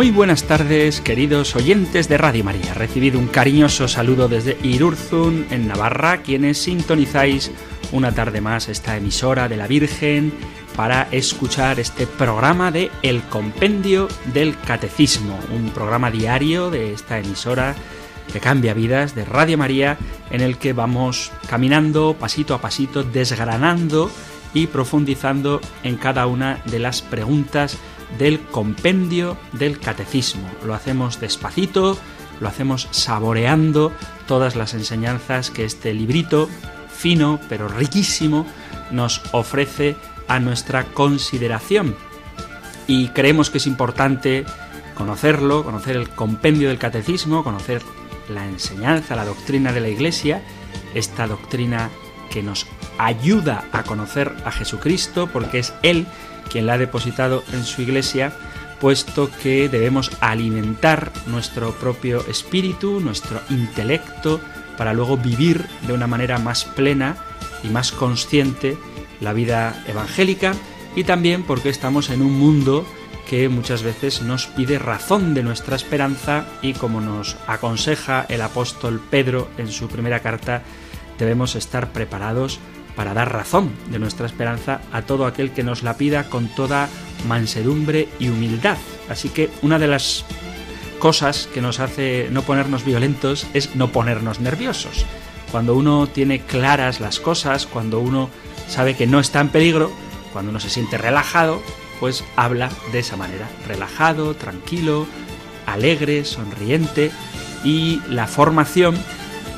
Muy buenas tardes, queridos oyentes de Radio María. Recibido un cariñoso saludo desde Irurzun, en Navarra, quienes sintonizáis una tarde más esta emisora de la Virgen para escuchar este programa de El Compendio del Catecismo, un programa diario de esta emisora que cambia vidas de Radio María, en el que vamos caminando pasito a pasito, desgranando y profundizando en cada una de las preguntas del compendio del catecismo. Lo hacemos despacito, lo hacemos saboreando todas las enseñanzas que este librito, fino pero riquísimo, nos ofrece a nuestra consideración. Y creemos que es importante conocerlo, conocer el compendio del catecismo, conocer la enseñanza, la doctrina de la Iglesia, esta doctrina que nos ayuda a conocer a Jesucristo, porque es Él quien la ha depositado en su iglesia, puesto que debemos alimentar nuestro propio espíritu, nuestro intelecto, para luego vivir de una manera más plena y más consciente la vida evangélica. Y también porque estamos en un mundo que muchas veces nos pide razón de nuestra esperanza y como nos aconseja el apóstol Pedro en su primera carta, debemos estar preparados para dar razón de nuestra esperanza a todo aquel que nos la pida con toda mansedumbre y humildad. Así que una de las cosas que nos hace no ponernos violentos es no ponernos nerviosos. Cuando uno tiene claras las cosas, cuando uno sabe que no está en peligro, cuando uno se siente relajado, pues habla de esa manera, relajado, tranquilo, alegre, sonriente y la formación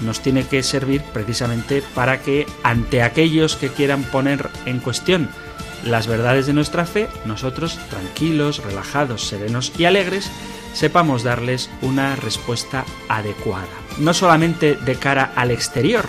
nos tiene que servir precisamente para que ante aquellos que quieran poner en cuestión las verdades de nuestra fe, nosotros, tranquilos, relajados, serenos y alegres, sepamos darles una respuesta adecuada. No solamente de cara al exterior,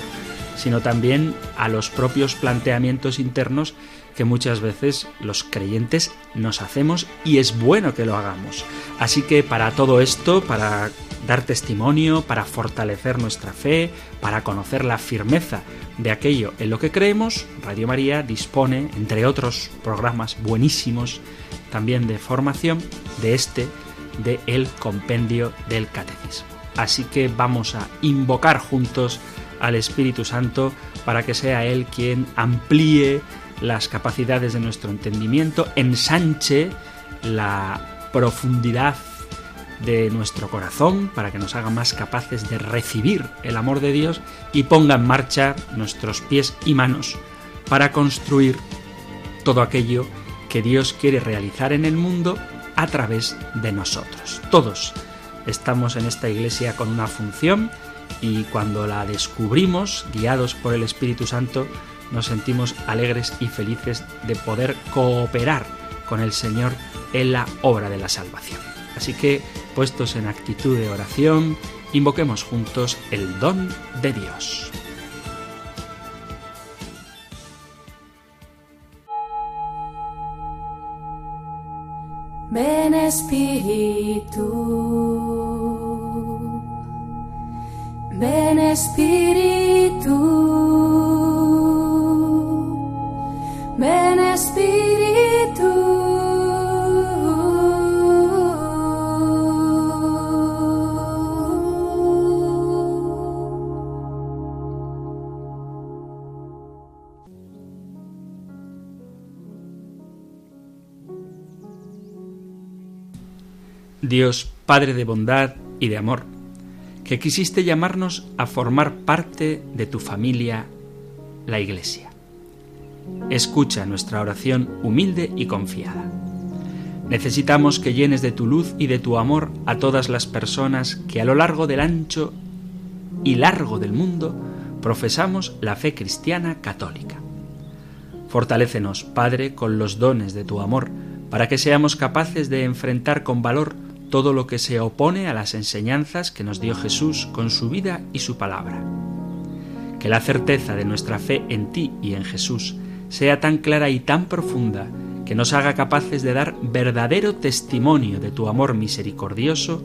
sino también a los propios planteamientos internos que muchas veces los creyentes nos hacemos y es bueno que lo hagamos. Así que para todo esto, para dar testimonio, para fortalecer nuestra fe, para conocer la firmeza de aquello en lo que creemos, Radio María dispone, entre otros programas buenísimos también de formación, de este, de el compendio del catecismo. Así que vamos a invocar juntos al Espíritu Santo para que sea Él quien amplíe las capacidades de nuestro entendimiento, ensanche la profundidad de nuestro corazón para que nos haga más capaces de recibir el amor de Dios y ponga en marcha nuestros pies y manos para construir todo aquello que Dios quiere realizar en el mundo a través de nosotros. Todos estamos en esta iglesia con una función y cuando la descubrimos, guiados por el Espíritu Santo, nos sentimos alegres y felices de poder cooperar con el Señor en la obra de la salvación. Así que, puestos en actitud de oración, invoquemos juntos el don de Dios. Ven Espíritu, ven Espíritu, ven Espíritu. Dios Padre de bondad y de amor, que quisiste llamarnos a formar parte de tu familia, la Iglesia. Escucha nuestra oración humilde y confiada. Necesitamos que llenes de tu luz y de tu amor a todas las personas que a lo largo del ancho y largo del mundo profesamos la fe cristiana católica. Fortalécenos, Padre, con los dones de tu amor, para que seamos capaces de enfrentar con valor todo lo que se opone a las enseñanzas que nos dio Jesús con su vida y su palabra. Que la certeza de nuestra fe en ti y en Jesús sea tan clara y tan profunda que nos haga capaces de dar verdadero testimonio de tu amor misericordioso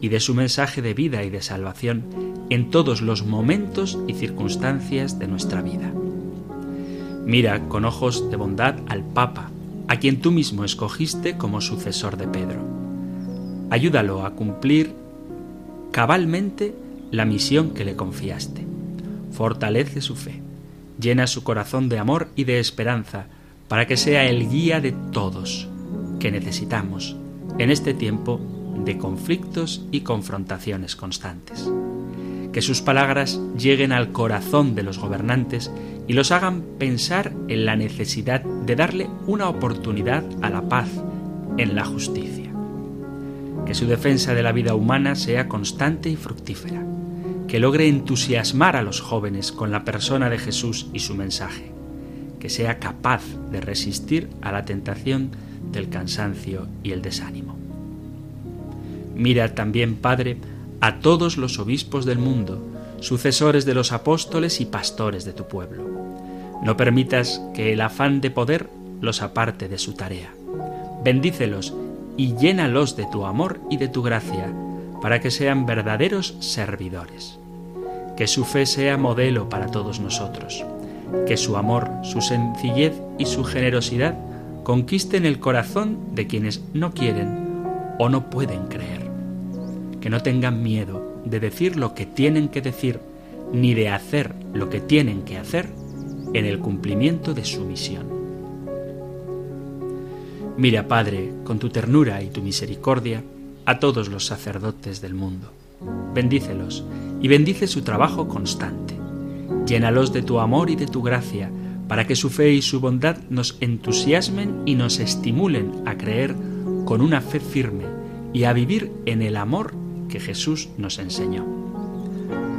y de su mensaje de vida y de salvación en todos los momentos y circunstancias de nuestra vida. Mira con ojos de bondad al Papa, a quien tú mismo escogiste como sucesor de Pedro. Ayúdalo a cumplir cabalmente la misión que le confiaste. Fortalece su fe, llena su corazón de amor y de esperanza, para que sea el guía de todos que necesitamos en este tiempo de conflictos y confrontaciones constantes. Que sus palabras lleguen al corazón de los gobernantes y los hagan pensar en la necesidad de darle una oportunidad a la paz en la justicia. Que su defensa de la vida humana sea constante y fructífera. Que logre entusiasmar a los jóvenes con la persona de Jesús y su mensaje. Que sea capaz de resistir a la tentación del cansancio y el desánimo. Mira también, Padre, a todos los obispos del mundo, sucesores de los apóstoles y pastores de tu pueblo. No permitas que el afán de poder los aparte de su tarea. Bendícelos y llénalos de tu amor y de tu gracia, para que sean verdaderos servidores. Que su fe sea modelo para todos nosotros. Que su amor, su sencillez y su generosidad conquisten el corazón de quienes no quieren o no pueden creer. Que no tengan miedo de decir lo que tienen que decir, ni de hacer lo que tienen que hacer en el cumplimiento de su misión. Mira, Padre, con tu ternura y tu misericordia, a todos los sacerdotes del mundo. Bendícelos y bendice su trabajo constante. Llénalos de tu amor y de tu gracia, para que su fe y su bondad nos entusiasmen y nos estimulen a creer con una fe firme y a vivir en el amor que Jesús nos enseñó.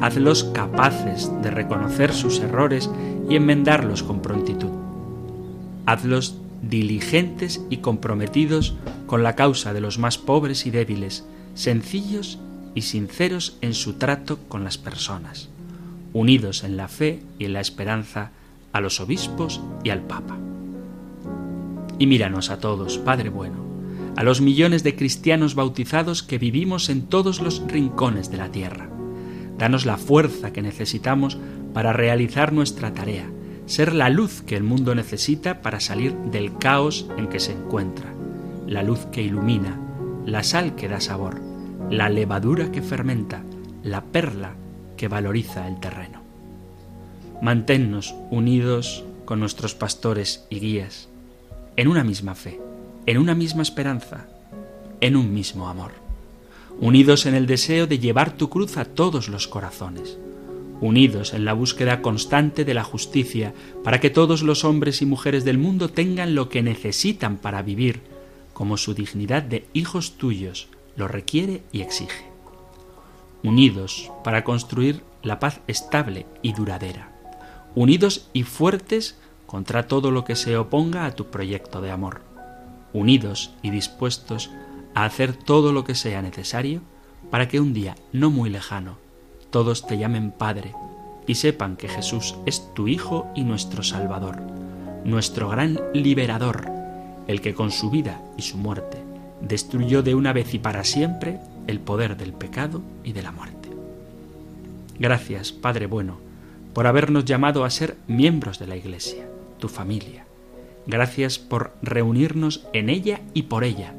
Hazlos capaces de reconocer sus errores y enmendarlos con prontitud. Hazlos diligentes y comprometidos con la causa de los más pobres y débiles, sencillos y sinceros en su trato con las personas, unidos en la fe y en la esperanza a los obispos y al Papa. Y míranos a todos, Padre bueno, a los millones de cristianos bautizados que vivimos en todos los rincones de la tierra. Danos la fuerza que necesitamos para realizar nuestra tarea, ser la luz que el mundo necesita para salir del caos en que se encuentra, la luz que ilumina, la sal que da sabor, la levadura que fermenta, la perla que valoriza el terreno. Manténnos unidos con nuestros pastores y guías, en una misma fe en una misma esperanza, en un mismo amor, unidos en el deseo de llevar tu cruz a todos los corazones, unidos en la búsqueda constante de la justicia para que todos los hombres y mujeres del mundo tengan lo que necesitan para vivir, como su dignidad de hijos tuyos lo requiere y exige. Unidos para construir la paz estable y duradera, unidos y fuertes contra todo lo que se oponga a tu proyecto de amor unidos y dispuestos a hacer todo lo que sea necesario para que un día no muy lejano todos te llamen Padre y sepan que Jesús es tu Hijo y nuestro Salvador, nuestro gran liberador, el que con su vida y su muerte destruyó de una vez y para siempre el poder del pecado y de la muerte. Gracias, Padre bueno, por habernos llamado a ser miembros de la Iglesia, tu familia Gracias por reunirnos en ella y por ella.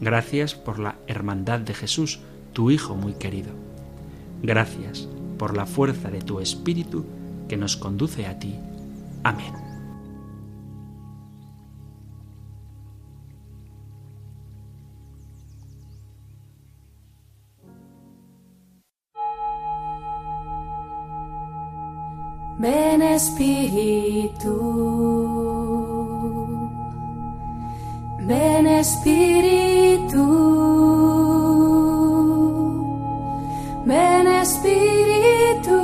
Gracias por la hermandad de Jesús, tu Hijo muy querido. Gracias por la fuerza de tu Espíritu que nos conduce a ti. Amén. Ven Espíritu. Ven Espíritu, ven Espíritu.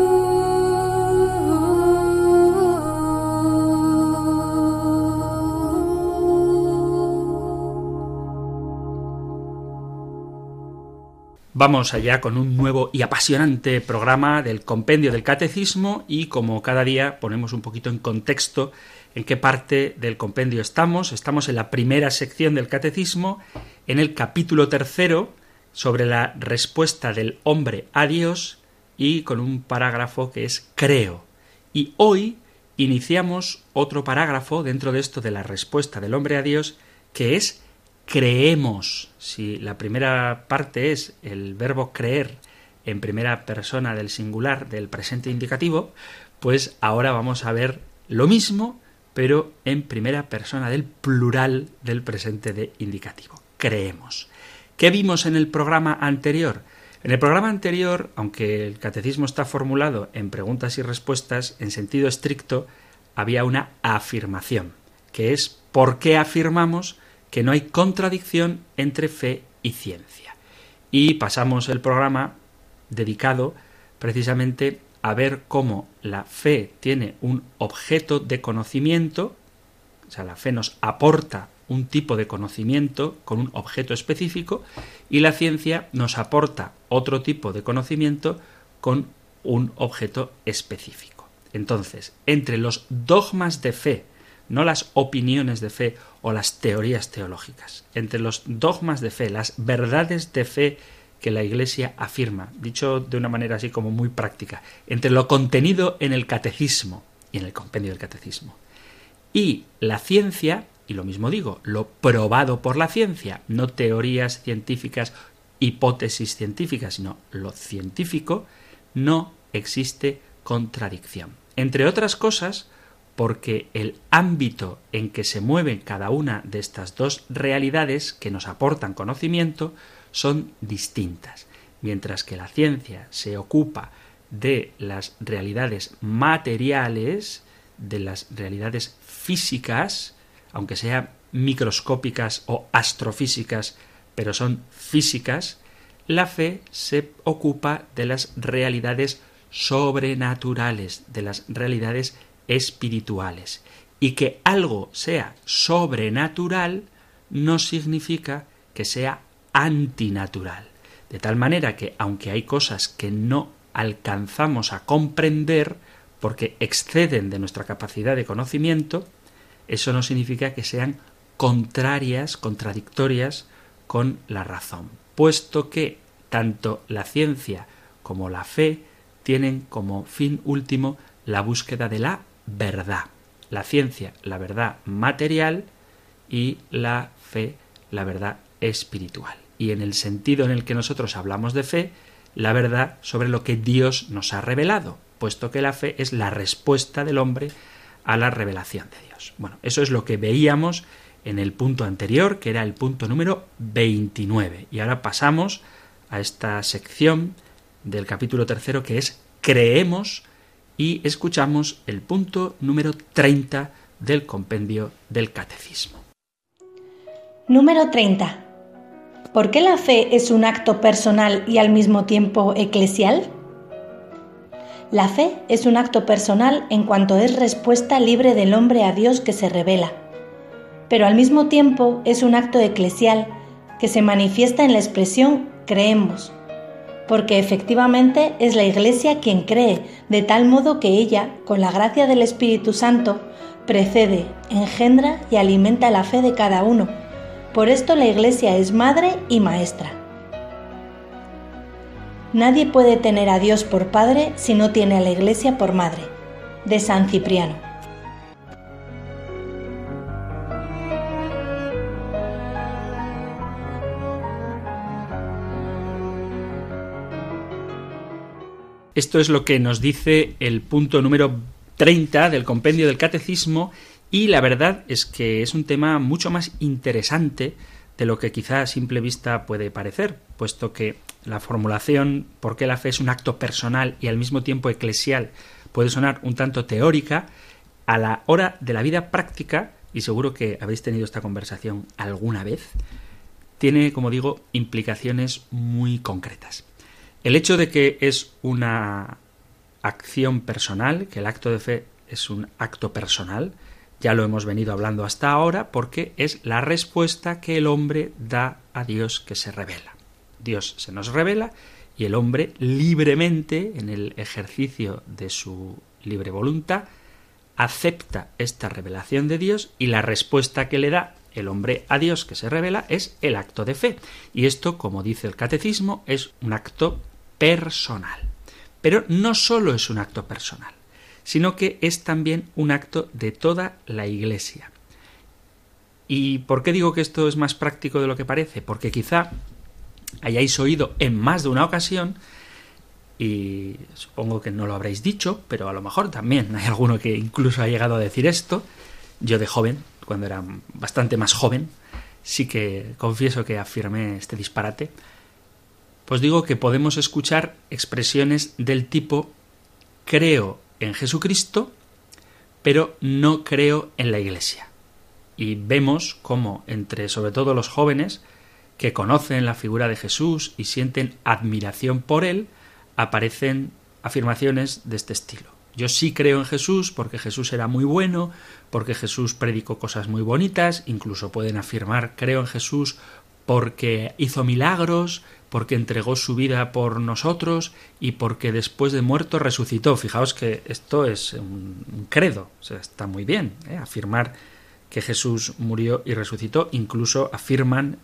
Vamos allá con un nuevo y apasionante programa del Compendio del Catecismo y como cada día ponemos un poquito en contexto en qué parte del compendio estamos. Estamos en la primera sección del Catecismo, en el capítulo tercero, sobre la respuesta del hombre a Dios y con un parágrafo que es creo. Y hoy iniciamos otro parágrafo dentro de esto de la respuesta del hombre a Dios que es creemos. Si la primera parte es el verbo creer en primera persona del singular del presente indicativo, pues ahora vamos a ver lo mismo, pero en primera persona del plural del presente de indicativo. Creemos. ¿Qué vimos en el programa anterior? En el programa anterior, aunque el catecismo está formulado en preguntas y respuestas, en sentido estricto, había una afirmación, que es ¿por qué afirmamos que no hay contradicción entre fe y ciencia. Y pasamos el programa dedicado precisamente a ver cómo la fe tiene un objeto de conocimiento, o sea, la fe nos aporta un tipo de conocimiento con un objeto específico y la ciencia nos aporta otro tipo de conocimiento con un objeto específico. Entonces, entre los dogmas de fe no las opiniones de fe o las teorías teológicas, entre los dogmas de fe, las verdades de fe que la Iglesia afirma, dicho de una manera así como muy práctica, entre lo contenido en el catecismo y en el compendio del catecismo, y la ciencia, y lo mismo digo, lo probado por la ciencia, no teorías científicas, hipótesis científicas, sino lo científico, no existe contradicción. Entre otras cosas, porque el ámbito en que se mueven cada una de estas dos realidades que nos aportan conocimiento son distintas. Mientras que la ciencia se ocupa de las realidades materiales, de las realidades físicas, aunque sean microscópicas o astrofísicas, pero son físicas, la fe se ocupa de las realidades sobrenaturales, de las realidades espirituales. Y que algo sea sobrenatural no significa que sea antinatural. De tal manera que aunque hay cosas que no alcanzamos a comprender porque exceden de nuestra capacidad de conocimiento, eso no significa que sean contrarias, contradictorias con la razón, puesto que tanto la ciencia como la fe tienen como fin último la búsqueda de la verdad. La ciencia, la verdad material y la fe, la verdad espiritual. Y en el sentido en el que nosotros hablamos de fe, la verdad sobre lo que Dios nos ha revelado, puesto que la fe es la respuesta del hombre a la revelación de Dios. Bueno, eso es lo que veíamos en el punto anterior, que era el punto número 29. Y ahora pasamos a esta sección del capítulo tercero que es creemos y escuchamos el punto número 30 del compendio del Catecismo. Número 30. ¿Por qué la fe es un acto personal y al mismo tiempo eclesial? La fe es un acto personal en cuanto es respuesta libre del hombre a Dios que se revela, pero al mismo tiempo es un acto eclesial que se manifiesta en la expresión creemos, porque efectivamente es la Iglesia quien cree, de tal modo que ella, con la gracia del Espíritu Santo, precede, engendra y alimenta la fe de cada uno. Por esto la Iglesia es madre y maestra. Nadie puede tener a Dios por Padre si no tiene a la Iglesia por Madre. De San Cipriano. Esto es lo que nos dice el punto número 30 del compendio del catecismo y la verdad es que es un tema mucho más interesante de lo que quizá a simple vista puede parecer, puesto que la formulación por qué la fe es un acto personal y al mismo tiempo eclesial puede sonar un tanto teórica, a la hora de la vida práctica, y seguro que habéis tenido esta conversación alguna vez, tiene, como digo, implicaciones muy concretas. El hecho de que es una acción personal, que el acto de fe es un acto personal, ya lo hemos venido hablando hasta ahora, porque es la respuesta que el hombre da a Dios que se revela. Dios se nos revela y el hombre libremente, en el ejercicio de su libre voluntad, acepta esta revelación de Dios y la respuesta que le da el hombre a Dios que se revela es el acto de fe. Y esto, como dice el catecismo, es un acto personal. Pero no solo es un acto personal, sino que es también un acto de toda la Iglesia. ¿Y por qué digo que esto es más práctico de lo que parece? Porque quizá hayáis oído en más de una ocasión, y supongo que no lo habréis dicho, pero a lo mejor también hay alguno que incluso ha llegado a decir esto, yo de joven, cuando era bastante más joven, sí que confieso que afirmé este disparate, pues digo que podemos escuchar expresiones del tipo creo en Jesucristo, pero no creo en la Iglesia. Y vemos cómo entre sobre todo los jóvenes que conocen la figura de Jesús y sienten admiración por él, aparecen afirmaciones de este estilo. Yo sí creo en Jesús porque Jesús era muy bueno, porque Jesús predicó cosas muy bonitas, incluso pueden afirmar creo en Jesús porque hizo milagros, porque entregó su vida por nosotros y porque después de muerto resucitó. Fijaos que esto es un credo, está muy bien ¿eh? afirmar que Jesús murió y resucitó, incluso afirman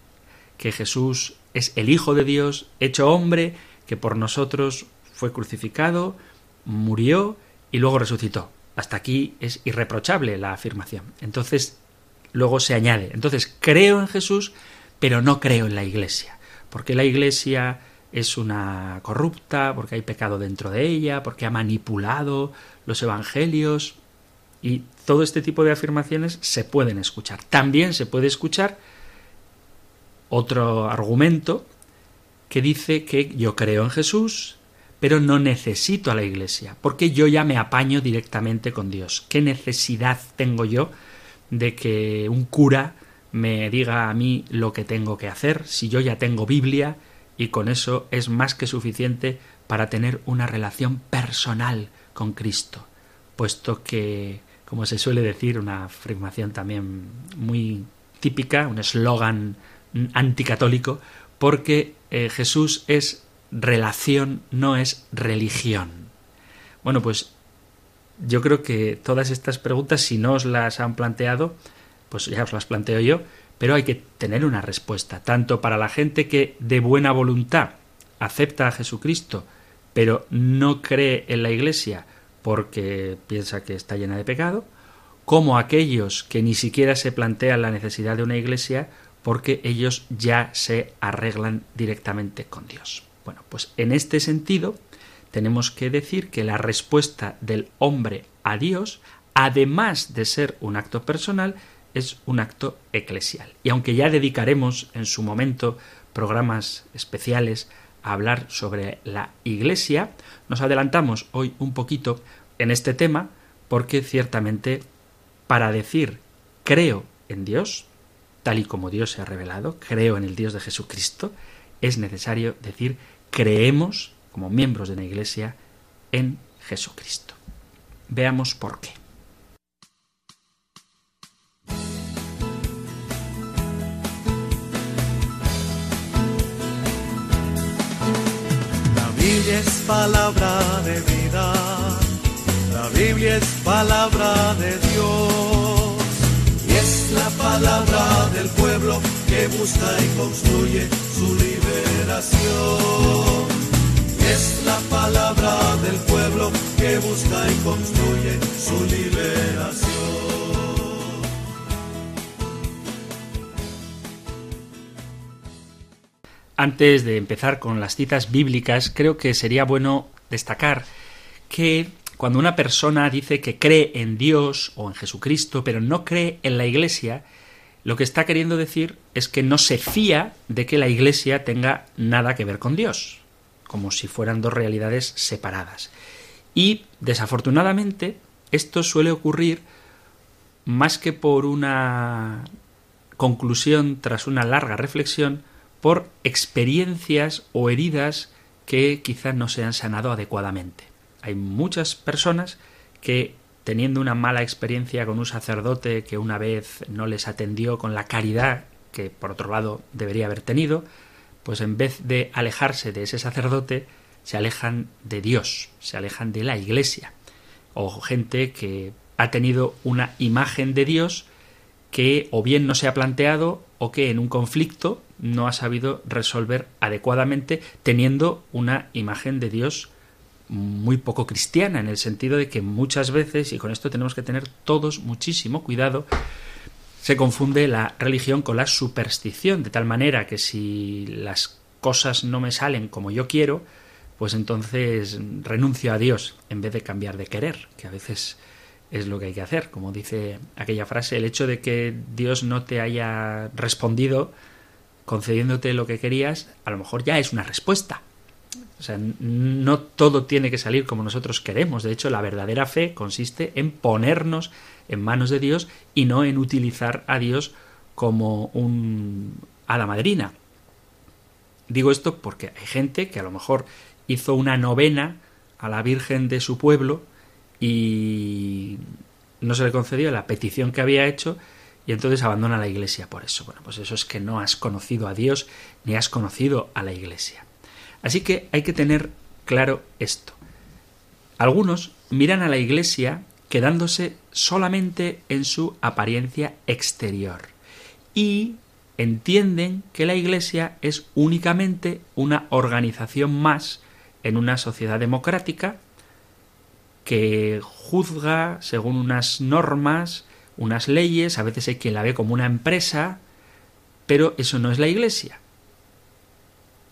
que Jesús es el Hijo de Dios, hecho hombre, que por nosotros fue crucificado, murió y luego resucitó. Hasta aquí es irreprochable la afirmación. Entonces, luego se añade, entonces creo en Jesús, pero no creo en la Iglesia, porque la Iglesia es una corrupta, porque hay pecado dentro de ella, porque ha manipulado los evangelios y todo este tipo de afirmaciones se pueden escuchar. También se puede escuchar otro argumento que dice que yo creo en Jesús, pero no necesito a la Iglesia, porque yo ya me apaño directamente con Dios. ¿Qué necesidad tengo yo de que un cura me diga a mí lo que tengo que hacer si yo ya tengo Biblia y con eso es más que suficiente para tener una relación personal con Cristo, puesto que, como se suele decir, una afirmación también muy típica, un eslogan anticatólico, porque eh, Jesús es relación, no es religión. Bueno, pues yo creo que todas estas preguntas, si no os las han planteado, pues ya os las planteo yo, pero hay que tener una respuesta, tanto para la gente que de buena voluntad acepta a Jesucristo, pero no cree en la Iglesia porque piensa que está llena de pecado, como aquellos que ni siquiera se plantean la necesidad de una Iglesia porque ellos ya se arreglan directamente con Dios. Bueno, pues en este sentido tenemos que decir que la respuesta del hombre a Dios, además de ser un acto personal, es un acto eclesial. Y aunque ya dedicaremos en su momento programas especiales a hablar sobre la Iglesia, nos adelantamos hoy un poquito en este tema porque ciertamente para decir creo en Dios, tal y como Dios se ha revelado, creo en el Dios de Jesucristo, es necesario decir creemos como miembros de la Iglesia en Jesucristo. Veamos por qué. La Biblia es palabra de vida, la Biblia es palabra de Dios es la palabra del pueblo que busca y construye su liberación. Es la palabra del pueblo que busca y construye su liberación. Antes de empezar con las citas bíblicas, creo que sería bueno destacar que cuando una persona dice que cree en Dios o en Jesucristo, pero no cree en la Iglesia, lo que está queriendo decir es que no se fía de que la Iglesia tenga nada que ver con Dios, como si fueran dos realidades separadas. Y, desafortunadamente, esto suele ocurrir más que por una conclusión tras una larga reflexión, por experiencias o heridas que quizás no se han sanado adecuadamente. Hay muchas personas que teniendo una mala experiencia con un sacerdote que una vez no les atendió con la caridad que por otro lado debería haber tenido, pues en vez de alejarse de ese sacerdote, se alejan de Dios, se alejan de la Iglesia. O gente que ha tenido una imagen de Dios que o bien no se ha planteado o que en un conflicto no ha sabido resolver adecuadamente teniendo una imagen de Dios muy poco cristiana en el sentido de que muchas veces y con esto tenemos que tener todos muchísimo cuidado se confunde la religión con la superstición de tal manera que si las cosas no me salen como yo quiero pues entonces renuncio a Dios en vez de cambiar de querer que a veces es lo que hay que hacer. Como dice aquella frase, el hecho de que Dios no te haya respondido concediéndote lo que querías, a lo mejor ya es una respuesta. O sea, no todo tiene que salir como nosotros queremos. De hecho, la verdadera fe consiste en ponernos en manos de Dios y no en utilizar a Dios como un a la madrina. Digo esto porque hay gente que a lo mejor hizo una novena a la Virgen de su pueblo y no se le concedió la petición que había hecho y entonces abandona la iglesia por eso. Bueno, pues eso es que no has conocido a Dios ni has conocido a la iglesia. Así que hay que tener claro esto. Algunos miran a la iglesia quedándose solamente en su apariencia exterior y entienden que la iglesia es únicamente una organización más en una sociedad democrática que juzga según unas normas, unas leyes, a veces hay quien la ve como una empresa, pero eso no es la Iglesia.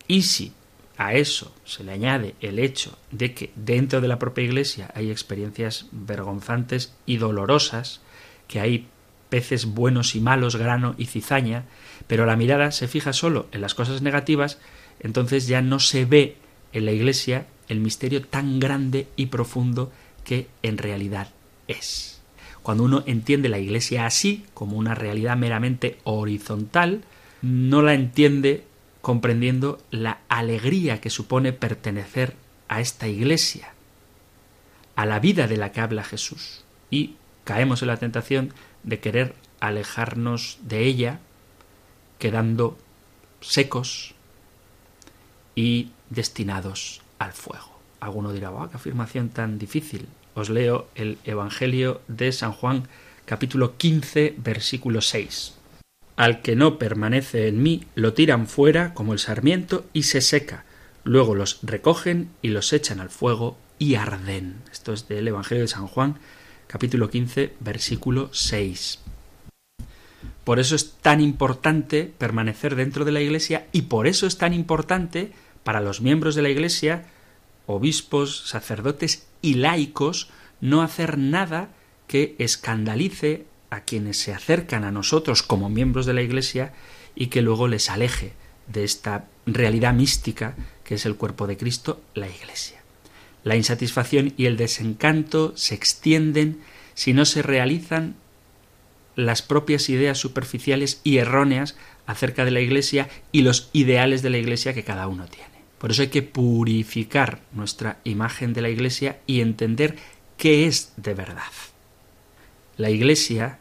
Y si a eso se le añade el hecho de que dentro de la propia Iglesia hay experiencias vergonzantes y dolorosas, que hay peces buenos y malos, grano y cizaña, pero la mirada se fija solo en las cosas negativas, entonces ya no se ve en la Iglesia el misterio tan grande y profundo que en realidad es. Cuando uno entiende la Iglesia así, como una realidad meramente horizontal, no la entiende comprendiendo la alegría que supone pertenecer a esta Iglesia, a la vida de la que habla Jesús. Y caemos en la tentación de querer alejarnos de ella, quedando secos y destinados al fuego. Alguno dirá, qué afirmación tan difícil. Os leo el Evangelio de San Juan capítulo 15 versículo 6. Al que no permanece en mí lo tiran fuera como el sarmiento y se seca. Luego los recogen y los echan al fuego y arden. Esto es del Evangelio de San Juan capítulo 15 versículo 6. Por eso es tan importante permanecer dentro de la Iglesia y por eso es tan importante para los miembros de la Iglesia obispos, sacerdotes y laicos no hacer nada que escandalice a quienes se acercan a nosotros como miembros de la Iglesia y que luego les aleje de esta realidad mística que es el cuerpo de Cristo, la Iglesia. La insatisfacción y el desencanto se extienden si no se realizan las propias ideas superficiales y erróneas acerca de la Iglesia y los ideales de la Iglesia que cada uno tiene. Por eso hay que purificar nuestra imagen de la Iglesia y entender qué es de verdad. La Iglesia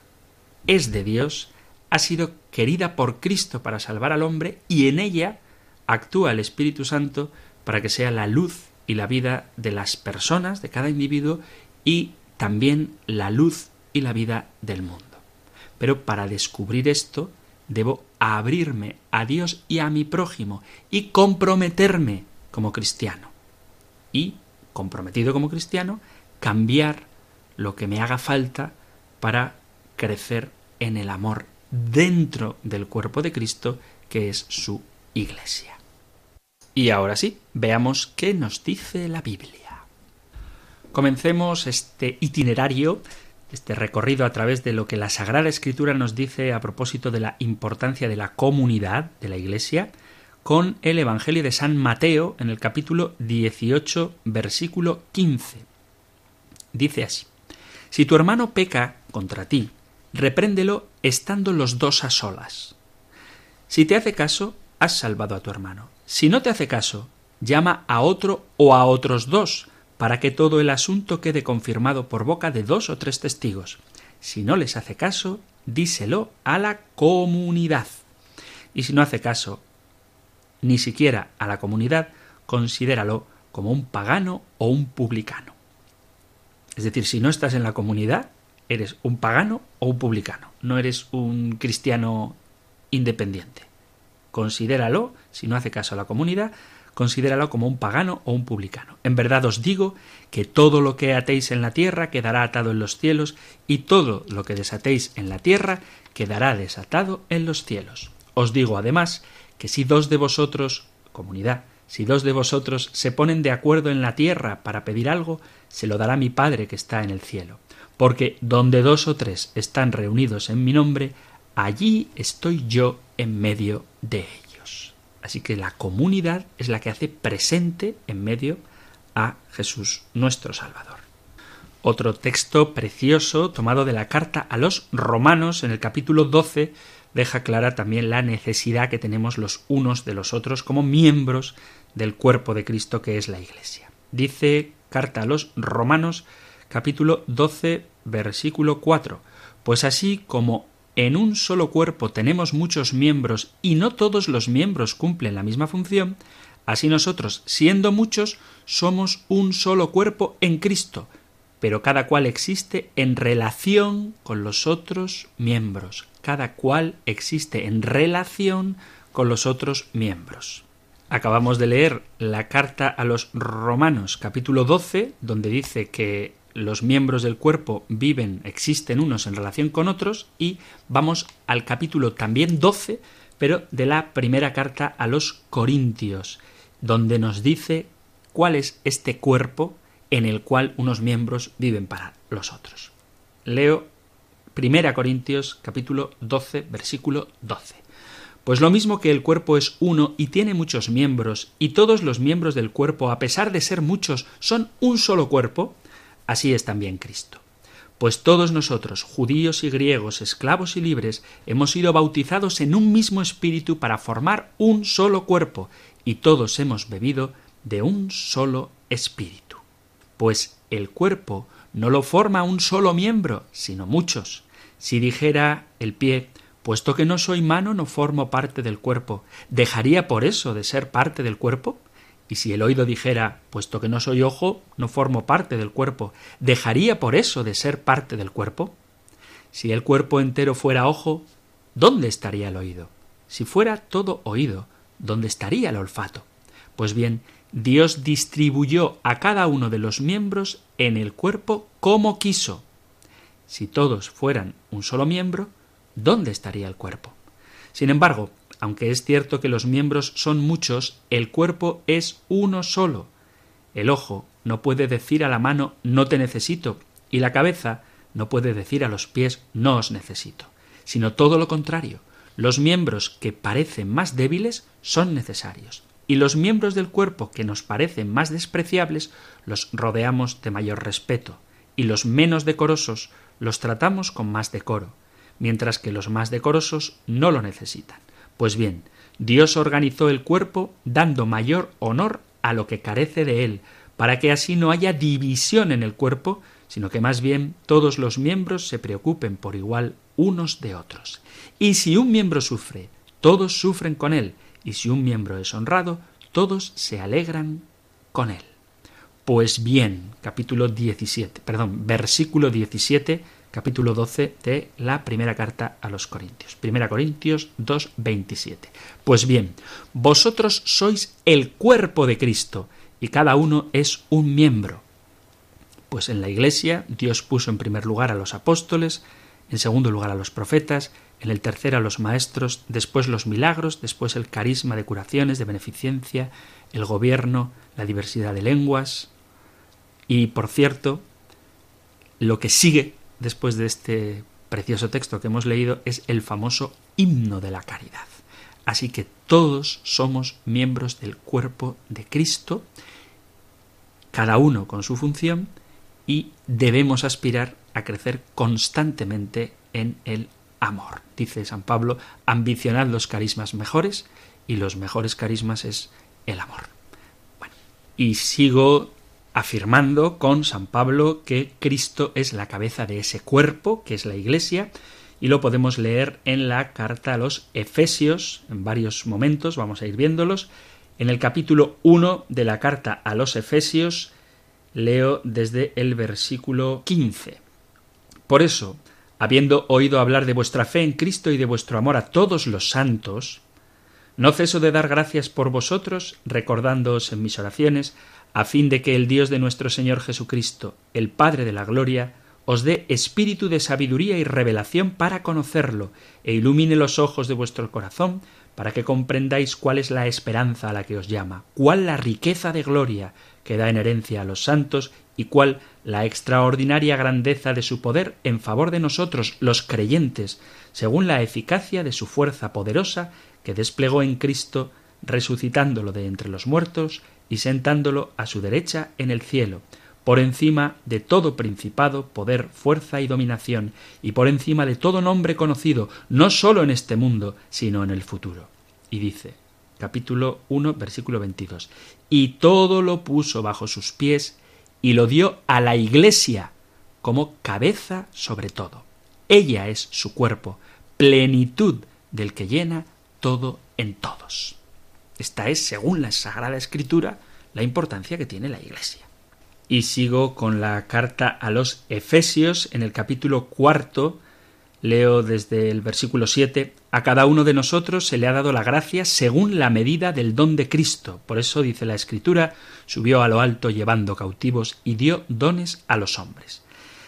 es de Dios, ha sido querida por Cristo para salvar al hombre y en ella actúa el Espíritu Santo para que sea la luz y la vida de las personas, de cada individuo y también la luz y la vida del mundo. Pero para descubrir esto debo abrirme a Dios y a mi prójimo y comprometerme como cristiano. Y, comprometido como cristiano, cambiar lo que me haga falta para crecer en el amor dentro del cuerpo de Cristo, que es su iglesia. Y ahora sí, veamos qué nos dice la Biblia. Comencemos este itinerario este recorrido a través de lo que la Sagrada Escritura nos dice a propósito de la importancia de la comunidad de la Iglesia, con el Evangelio de San Mateo en el capítulo 18, versículo 15. Dice así, Si tu hermano peca contra ti, repréndelo estando los dos a solas. Si te hace caso, has salvado a tu hermano. Si no te hace caso, llama a otro o a otros dos, para que todo el asunto quede confirmado por boca de dos o tres testigos. Si no les hace caso, díselo a la comunidad. Y si no hace caso, ni siquiera a la comunidad, considéralo como un pagano o un publicano. Es decir, si no estás en la comunidad, eres un pagano o un publicano, no eres un cristiano independiente. Considéralo, si no hace caso a la comunidad, considéralo como un pagano o un publicano. En verdad os digo que todo lo que atéis en la tierra quedará atado en los cielos, y todo lo que desatéis en la tierra quedará desatado en los cielos. Os digo además que si dos de vosotros, comunidad, si dos de vosotros se ponen de acuerdo en la tierra para pedir algo, se lo dará mi Padre que está en el cielo. Porque donde dos o tres están reunidos en mi nombre, allí estoy yo en medio de ellos. Así que la comunidad es la que hace presente en medio a Jesús nuestro Salvador. Otro texto precioso tomado de la carta a los romanos en el capítulo 12 deja clara también la necesidad que tenemos los unos de los otros como miembros del cuerpo de Cristo que es la Iglesia. Dice carta a los romanos capítulo 12 versículo 4 Pues así como en un solo cuerpo tenemos muchos miembros y no todos los miembros cumplen la misma función, así nosotros, siendo muchos, somos un solo cuerpo en Cristo, pero cada cual existe en relación con los otros miembros. Cada cual existe en relación con los otros miembros. Acabamos de leer la carta a los Romanos capítulo 12, donde dice que los miembros del cuerpo viven, existen unos en relación con otros, y vamos al capítulo también 12, pero de la primera carta a los Corintios, donde nos dice cuál es este cuerpo en el cual unos miembros viven para los otros. Leo Primera Corintios capítulo 12 versículo 12. Pues lo mismo que el cuerpo es uno y tiene muchos miembros, y todos los miembros del cuerpo, a pesar de ser muchos, son un solo cuerpo, así es también Cristo. Pues todos nosotros, judíos y griegos, esclavos y libres, hemos sido bautizados en un mismo espíritu para formar un solo cuerpo, y todos hemos bebido de un solo espíritu. Pues el cuerpo no lo forma un solo miembro, sino muchos. Si dijera el pie, puesto que no soy mano, no formo parte del cuerpo, ¿dejaría por eso de ser parte del cuerpo? Y si el oído dijera, puesto que no soy ojo, no formo parte del cuerpo, ¿dejaría por eso de ser parte del cuerpo? Si el cuerpo entero fuera ojo, ¿dónde estaría el oído? Si fuera todo oído, ¿dónde estaría el olfato? Pues bien, Dios distribuyó a cada uno de los miembros en el cuerpo como quiso. Si todos fueran un solo miembro, ¿dónde estaría el cuerpo? Sin embargo, aunque es cierto que los miembros son muchos, el cuerpo es uno solo. El ojo no puede decir a la mano no te necesito y la cabeza no puede decir a los pies no os necesito, sino todo lo contrario. Los miembros que parecen más débiles son necesarios y los miembros del cuerpo que nos parecen más despreciables los rodeamos de mayor respeto y los menos decorosos los tratamos con más decoro, mientras que los más decorosos no lo necesitan. Pues bien, Dios organizó el cuerpo dando mayor honor a lo que carece de él, para que así no haya división en el cuerpo, sino que más bien todos los miembros se preocupen por igual unos de otros. Y si un miembro sufre, todos sufren con él, y si un miembro es honrado, todos se alegran con él. Pues bien, capítulo 17, perdón, versículo 17 capítulo 12 de la primera carta a los Corintios. Primera Corintios 2, 27. Pues bien, vosotros sois el cuerpo de Cristo y cada uno es un miembro. Pues en la Iglesia Dios puso en primer lugar a los apóstoles, en segundo lugar a los profetas, en el tercero a los maestros, después los milagros, después el carisma de curaciones, de beneficencia, el gobierno, la diversidad de lenguas. Y por cierto, lo que sigue después de este precioso texto que hemos leído es el famoso himno de la caridad. Así que todos somos miembros del cuerpo de Cristo, cada uno con su función, y debemos aspirar a crecer constantemente en el amor. Dice San Pablo, ambicionad los carismas mejores y los mejores carismas es el amor. Bueno, y sigo afirmando con San Pablo que Cristo es la cabeza de ese cuerpo, que es la Iglesia, y lo podemos leer en la carta a los Efesios, en varios momentos, vamos a ir viéndolos. En el capítulo 1 de la carta a los Efesios, leo desde el versículo 15. Por eso, habiendo oído hablar de vuestra fe en Cristo y de vuestro amor a todos los santos, no ceso de dar gracias por vosotros, recordándoos en mis oraciones, a fin de que el Dios de nuestro Señor Jesucristo, el Padre de la Gloria, os dé espíritu de sabiduría y revelación para conocerlo, e ilumine los ojos de vuestro corazón, para que comprendáis cuál es la esperanza a la que os llama, cuál la riqueza de gloria que da en herencia a los santos y cuál la extraordinaria grandeza de su poder en favor de nosotros, los creyentes, según la eficacia de su fuerza poderosa que desplegó en Cristo, resucitándolo de entre los muertos y sentándolo a su derecha en el cielo, por encima de todo principado, poder, fuerza y dominación, y por encima de todo nombre conocido, no sólo en este mundo, sino en el futuro. Y dice, capítulo 1, versículo 22, y todo lo puso bajo sus pies y lo dio a la Iglesia como cabeza sobre todo. Ella es su cuerpo, plenitud del que llena todo en todos. Esta es, según la Sagrada Escritura, la importancia que tiene la Iglesia. Y sigo con la carta a los Efesios en el capítulo cuarto, leo desde el versículo 7, a cada uno de nosotros se le ha dado la gracia según la medida del don de Cristo. Por eso dice la Escritura, subió a lo alto llevando cautivos y dio dones a los hombres.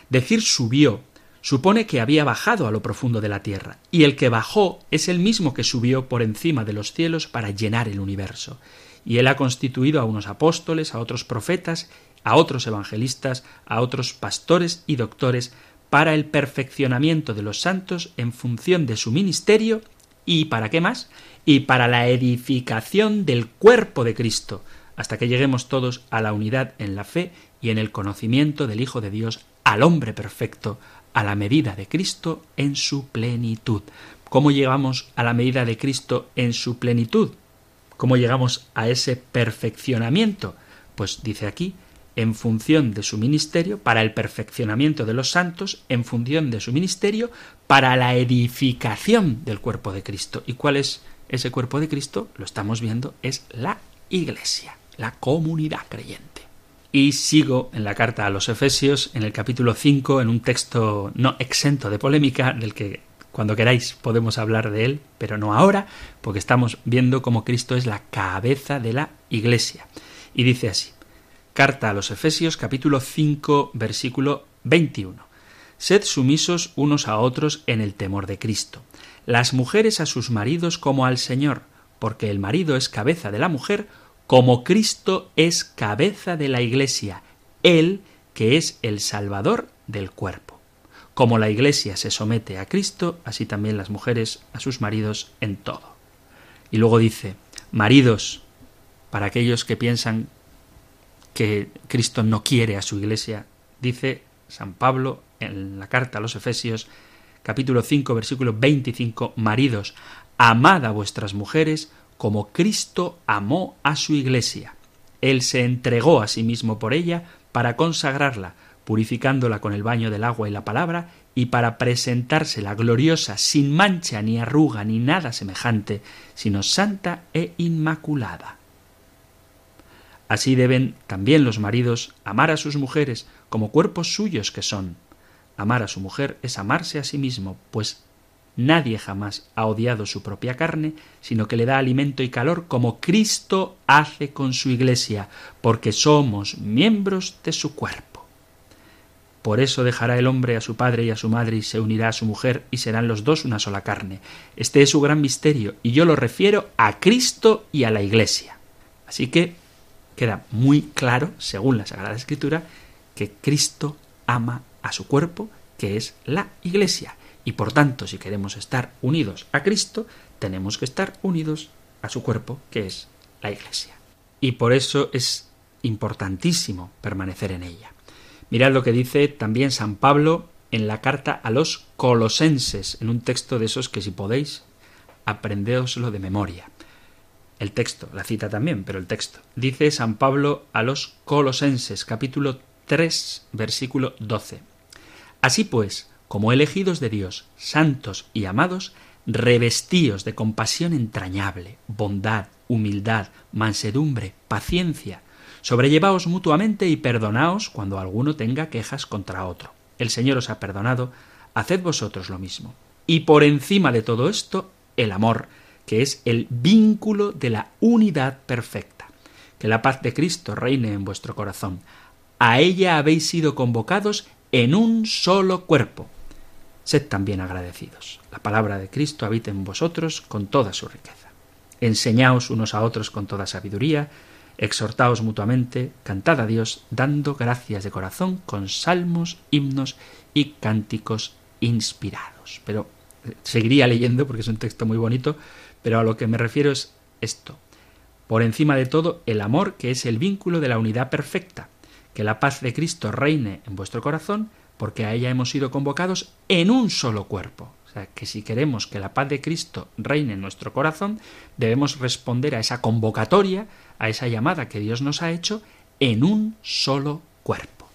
Decir subió supone que había bajado a lo profundo de la tierra, y el que bajó es el mismo que subió por encima de los cielos para llenar el universo. Y él ha constituido a unos apóstoles, a otros profetas, a otros evangelistas, a otros pastores y doctores, para el perfeccionamiento de los santos en función de su ministerio y para qué más? Y para la edificación del cuerpo de Cristo, hasta que lleguemos todos a la unidad en la fe y en el conocimiento del Hijo de Dios, al hombre perfecto, a la medida de Cristo en su plenitud. ¿Cómo llegamos a la medida de Cristo en su plenitud? ¿Cómo llegamos a ese perfeccionamiento? Pues dice aquí, en función de su ministerio, para el perfeccionamiento de los santos, en función de su ministerio, para la edificación del cuerpo de Cristo. ¿Y cuál es ese cuerpo de Cristo? Lo estamos viendo, es la Iglesia, la comunidad creyente. Y sigo en la carta a los Efesios, en el capítulo 5, en un texto no exento de polémica, del que cuando queráis podemos hablar de él, pero no ahora, porque estamos viendo cómo Cristo es la cabeza de la Iglesia. Y dice así, carta a los Efesios capítulo 5 versículo 21. Sed sumisos unos a otros en el temor de Cristo. Las mujeres a sus maridos como al Señor, porque el marido es cabeza de la mujer, como Cristo es cabeza de la Iglesia, Él que es el Salvador del cuerpo. Como la Iglesia se somete a Cristo, así también las mujeres a sus maridos en todo. Y luego dice, maridos, para aquellos que piensan que Cristo no quiere a su Iglesia, dice San Pablo en la carta a los Efesios, capítulo 5, versículo 25, maridos, amad a vuestras mujeres como Cristo amó a su Iglesia. Él se entregó a sí mismo por ella para consagrarla, purificándola con el baño del agua y la palabra, y para presentársela gloriosa, sin mancha ni arruga ni nada semejante, sino santa e inmaculada. Así deben también los maridos amar a sus mujeres como cuerpos suyos que son. Amar a su mujer es amarse a sí mismo, pues Nadie jamás ha odiado su propia carne, sino que le da alimento y calor como Cristo hace con su Iglesia, porque somos miembros de su cuerpo. Por eso dejará el hombre a su padre y a su madre y se unirá a su mujer y serán los dos una sola carne. Este es su gran misterio y yo lo refiero a Cristo y a la Iglesia. Así que queda muy claro, según la Sagrada Escritura, que Cristo ama a su cuerpo, que es la Iglesia. Y por tanto, si queremos estar unidos a Cristo, tenemos que estar unidos a su cuerpo, que es la Iglesia. Y por eso es importantísimo permanecer en ella. Mirad lo que dice también San Pablo en la carta a los colosenses, en un texto de esos que si podéis, aprendeoslo de memoria. El texto, la cita también, pero el texto. Dice San Pablo a los colosenses, capítulo 3, versículo 12. Así pues, como elegidos de Dios, santos y amados, revestíos de compasión entrañable, bondad, humildad, mansedumbre, paciencia. Sobrellevaos mutuamente y perdonaos cuando alguno tenga quejas contra otro. El Señor os ha perdonado, haced vosotros lo mismo. Y por encima de todo esto, el amor, que es el vínculo de la unidad perfecta. Que la paz de Cristo reine en vuestro corazón. A ella habéis sido convocados en un solo cuerpo. Sed también agradecidos. La palabra de Cristo habita en vosotros con toda su riqueza. Enseñaos unos a otros con toda sabiduría, exhortaos mutuamente, cantad a Dios, dando gracias de corazón con salmos, himnos y cánticos inspirados. Pero eh, seguiría leyendo porque es un texto muy bonito, pero a lo que me refiero es esto. Por encima de todo, el amor, que es el vínculo de la unidad perfecta. Que la paz de Cristo reine en vuestro corazón, porque a ella hemos sido convocados en un solo cuerpo. O sea, que si queremos que la paz de Cristo reine en nuestro corazón, debemos responder a esa convocatoria, a esa llamada que Dios nos ha hecho, en un solo cuerpo.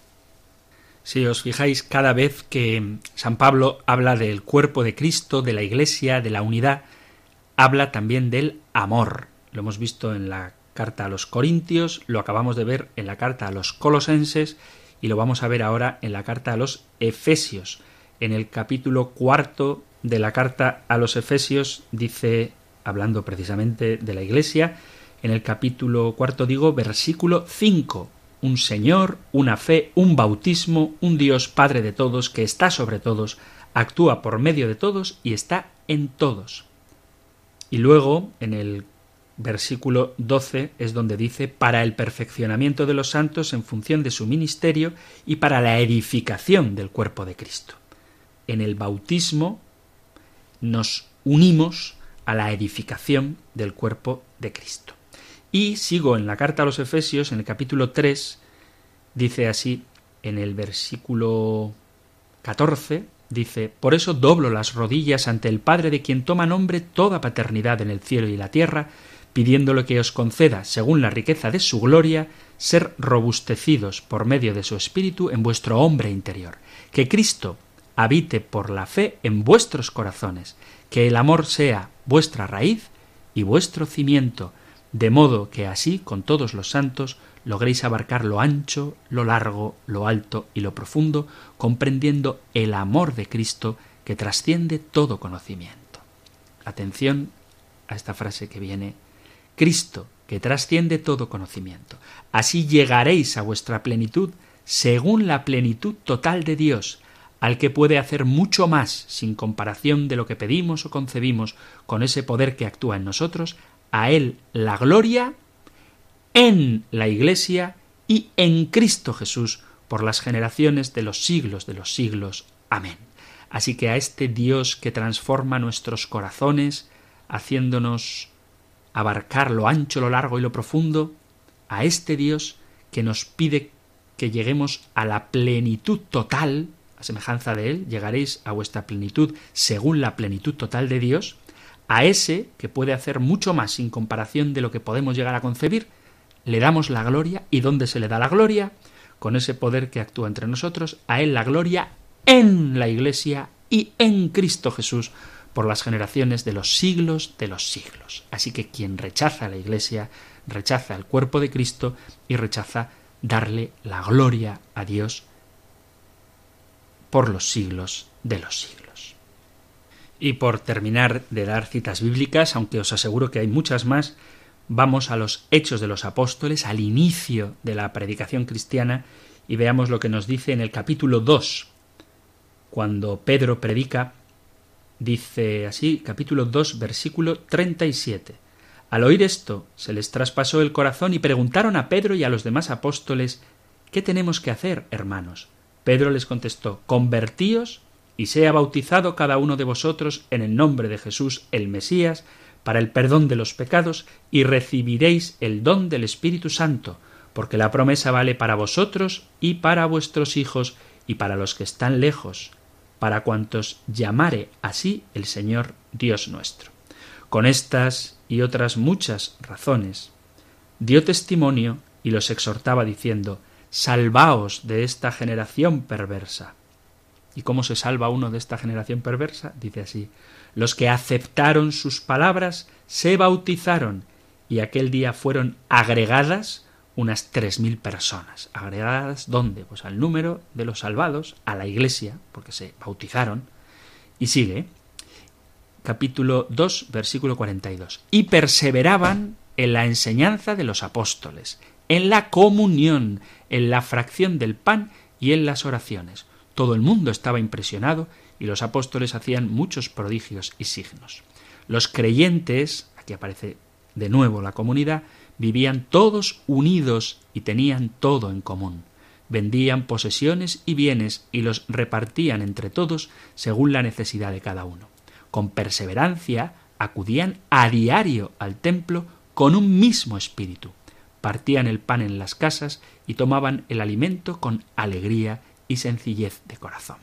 Si os fijáis, cada vez que San Pablo habla del cuerpo de Cristo, de la Iglesia, de la unidad, habla también del amor. Lo hemos visto en la carta a los Corintios, lo acabamos de ver en la carta a los Colosenses y lo vamos a ver ahora en la carta a los Efesios. En el capítulo cuarto de la carta a los Efesios dice, hablando precisamente de la Iglesia, en el capítulo cuarto digo, versículo 5, un Señor, una fe, un bautismo, un Dios Padre de todos, que está sobre todos, actúa por medio de todos y está en todos. Y luego, en el versículo 12 es donde dice para el perfeccionamiento de los santos en función de su ministerio y para la edificación del cuerpo de Cristo. En el bautismo nos unimos a la edificación del cuerpo de Cristo. Y sigo en la carta a los Efesios, en el capítulo 3, dice así, en el versículo 14, dice, Por eso doblo las rodillas ante el Padre de quien toma nombre toda paternidad en el cielo y la tierra, pidiéndole que os conceda, según la riqueza de su gloria, ser robustecidos por medio de su Espíritu en vuestro hombre interior, que Cristo habite por la fe en vuestros corazones, que el amor sea vuestra raíz y vuestro cimiento, de modo que así, con todos los santos, logréis abarcar lo ancho, lo largo, lo alto y lo profundo, comprendiendo el amor de Cristo que trasciende todo conocimiento. Atención a esta frase que viene Cristo, que trasciende todo conocimiento. Así llegaréis a vuestra plenitud según la plenitud total de Dios, al que puede hacer mucho más sin comparación de lo que pedimos o concebimos con ese poder que actúa en nosotros, a Él la gloria en la Iglesia y en Cristo Jesús por las generaciones de los siglos de los siglos. Amén. Así que a este Dios que transforma nuestros corazones, haciéndonos abarcar lo ancho, lo largo y lo profundo, a este Dios que nos pide que lleguemos a la plenitud total, a semejanza de Él, llegaréis a vuestra plenitud según la plenitud total de Dios, a ese que puede hacer mucho más sin comparación de lo que podemos llegar a concebir, le damos la gloria. Y dónde se le da la gloria, con ese poder que actúa entre nosotros, a Él la gloria en la Iglesia y en Cristo Jesús por las generaciones de los siglos de los siglos. Así que quien rechaza a la Iglesia, rechaza el cuerpo de Cristo y rechaza darle la gloria a Dios por los siglos de los siglos. Y por terminar de dar citas bíblicas, aunque os aseguro que hay muchas más, vamos a los hechos de los apóstoles, al inicio de la predicación cristiana, y veamos lo que nos dice en el capítulo 2, cuando Pedro predica Dice así, capítulo 2, versículo 37. Al oír esto, se les traspasó el corazón y preguntaron a Pedro y a los demás apóstoles ¿Qué tenemos que hacer, hermanos? Pedro les contestó Convertíos y sea bautizado cada uno de vosotros en el nombre de Jesús el Mesías, para el perdón de los pecados, y recibiréis el don del Espíritu Santo, porque la promesa vale para vosotros y para vuestros hijos y para los que están lejos, para cuantos llamare así el Señor Dios nuestro. Con estas y otras muchas razones, dio testimonio y los exhortaba diciendo, Salvaos de esta generación perversa. ¿Y cómo se salva uno de esta generación perversa? Dice así, los que aceptaron sus palabras se bautizaron y aquel día fueron agregadas unas tres mil personas. ¿Agregadas dónde? Pues al número de los salvados, a la iglesia, porque se bautizaron. Y sigue, capítulo 2, versículo 42. Y perseveraban en la enseñanza de los apóstoles, en la comunión, en la fracción del pan y en las oraciones. Todo el mundo estaba impresionado y los apóstoles hacían muchos prodigios y signos. Los creyentes, aquí aparece de nuevo la comunidad, vivían todos unidos y tenían todo en común. Vendían posesiones y bienes y los repartían entre todos según la necesidad de cada uno. Con perseverancia acudían a diario al templo con un mismo espíritu. Partían el pan en las casas y tomaban el alimento con alegría y sencillez de corazón.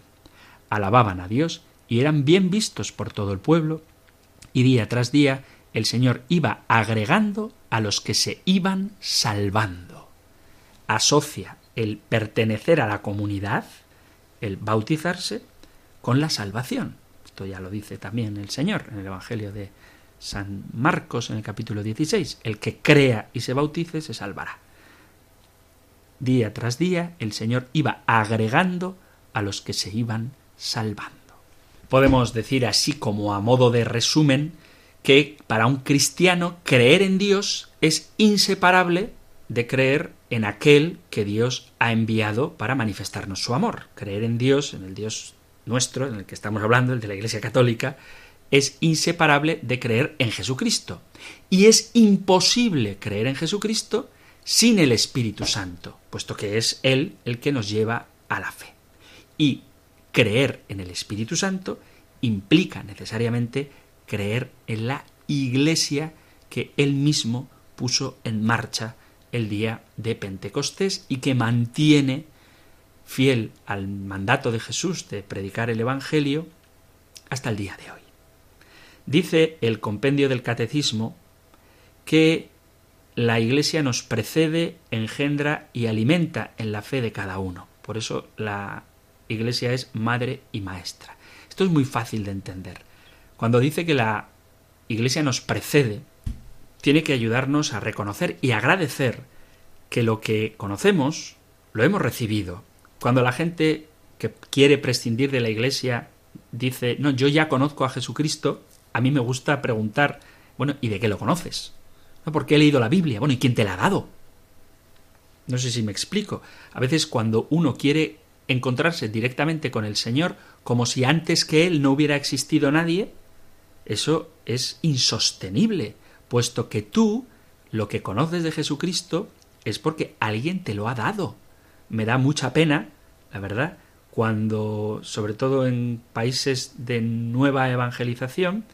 Alababan a Dios y eran bien vistos por todo el pueblo, y día tras día el Señor iba agregando a los que se iban salvando. Asocia el pertenecer a la comunidad, el bautizarse, con la salvación. Esto ya lo dice también el Señor en el Evangelio de San Marcos en el capítulo 16. El que crea y se bautice se salvará. Día tras día el Señor iba agregando a los que se iban salvando. Podemos decir así como a modo de resumen que para un cristiano creer en Dios es inseparable de creer en aquel que Dios ha enviado para manifestarnos su amor. Creer en Dios, en el Dios nuestro, en el que estamos hablando, el de la Iglesia Católica, es inseparable de creer en Jesucristo. Y es imposible creer en Jesucristo sin el Espíritu Santo, puesto que es Él el que nos lleva a la fe. Y creer en el Espíritu Santo implica necesariamente creer en la Iglesia que Él mismo puso en marcha el día de Pentecostés y que mantiene fiel al mandato de Jesús de predicar el Evangelio hasta el día de hoy. Dice el compendio del Catecismo que la Iglesia nos precede, engendra y alimenta en la fe de cada uno. Por eso la Iglesia es madre y maestra. Esto es muy fácil de entender. Cuando dice que la Iglesia nos precede, tiene que ayudarnos a reconocer y agradecer que lo que conocemos lo hemos recibido. Cuando la gente que quiere prescindir de la Iglesia dice, no, yo ya conozco a Jesucristo, a mí me gusta preguntar, bueno, ¿y de qué lo conoces? ¿No? Porque he leído la Biblia. Bueno, ¿y quién te la ha dado? No sé si me explico. A veces cuando uno quiere encontrarse directamente con el Señor, como si antes que Él no hubiera existido nadie, eso es insostenible, puesto que tú lo que conoces de Jesucristo es porque alguien te lo ha dado. Me da mucha pena, la verdad, cuando, sobre todo en países de nueva evangelización,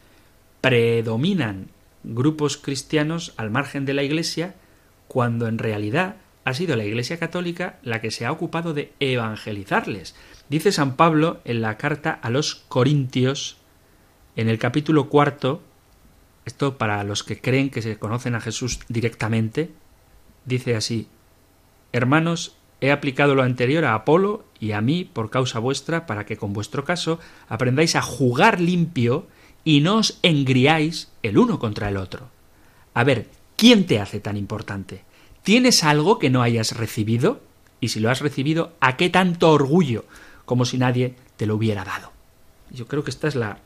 predominan grupos cristianos al margen de la Iglesia, cuando en realidad ha sido la Iglesia Católica la que se ha ocupado de evangelizarles. Dice San Pablo en la carta a los Corintios, en el capítulo cuarto, esto para los que creen que se conocen a Jesús directamente, dice así, Hermanos, he aplicado lo anterior a Apolo y a mí por causa vuestra, para que con vuestro caso aprendáis a jugar limpio y no os engriáis el uno contra el otro. A ver, ¿quién te hace tan importante? ¿Tienes algo que no hayas recibido? Y si lo has recibido, ¿a qué tanto orgullo? Como si nadie te lo hubiera dado. Yo creo que esta es la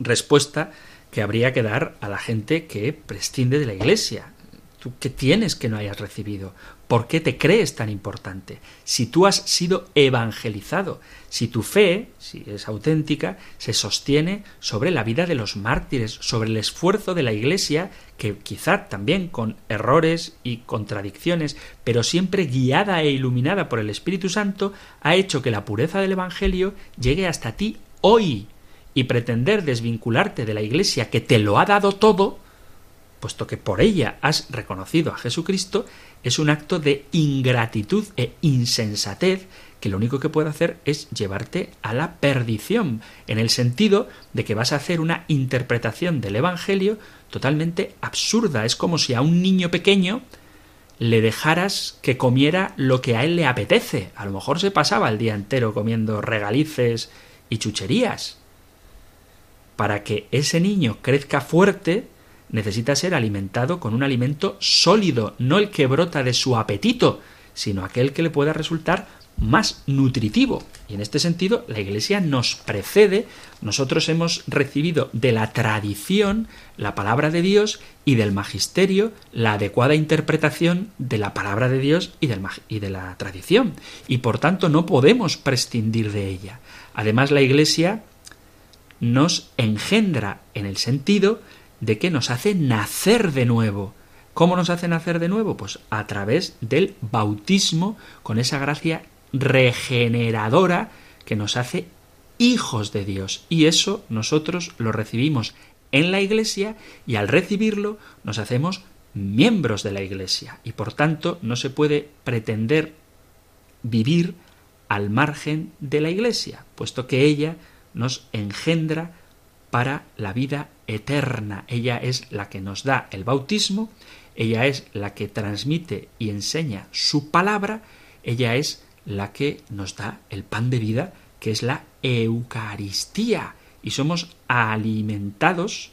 respuesta que habría que dar a la gente que prescinde de la Iglesia. ¿Tú qué tienes que no hayas recibido? ¿Por qué te crees tan importante? Si tú has sido evangelizado, si tu fe, si es auténtica, se sostiene sobre la vida de los mártires, sobre el esfuerzo de la Iglesia, que quizá también con errores y contradicciones, pero siempre guiada e iluminada por el Espíritu Santo, ha hecho que la pureza del Evangelio llegue hasta ti hoy. Y pretender desvincularte de la Iglesia que te lo ha dado todo, puesto que por ella has reconocido a Jesucristo, es un acto de ingratitud e insensatez que lo único que puede hacer es llevarte a la perdición, en el sentido de que vas a hacer una interpretación del Evangelio totalmente absurda. Es como si a un niño pequeño le dejaras que comiera lo que a él le apetece. A lo mejor se pasaba el día entero comiendo regalices y chucherías. Para que ese niño crezca fuerte, necesita ser alimentado con un alimento sólido, no el que brota de su apetito, sino aquel que le pueda resultar más nutritivo. Y en este sentido, la Iglesia nos precede, nosotros hemos recibido de la tradición la palabra de Dios y del magisterio la adecuada interpretación de la palabra de Dios y, del, y de la tradición. Y por tanto no podemos prescindir de ella. Además, la Iglesia nos engendra en el sentido de que nos hace nacer de nuevo. ¿Cómo nos hace nacer de nuevo? Pues a través del bautismo con esa gracia regeneradora que nos hace hijos de Dios. Y eso nosotros lo recibimos en la Iglesia y al recibirlo nos hacemos miembros de la Iglesia. Y por tanto no se puede pretender vivir al margen de la Iglesia, puesto que ella nos engendra para la vida eterna. Ella es la que nos da el bautismo, ella es la que transmite y enseña su palabra, ella es la que nos da el pan de vida, que es la Eucaristía, y somos alimentados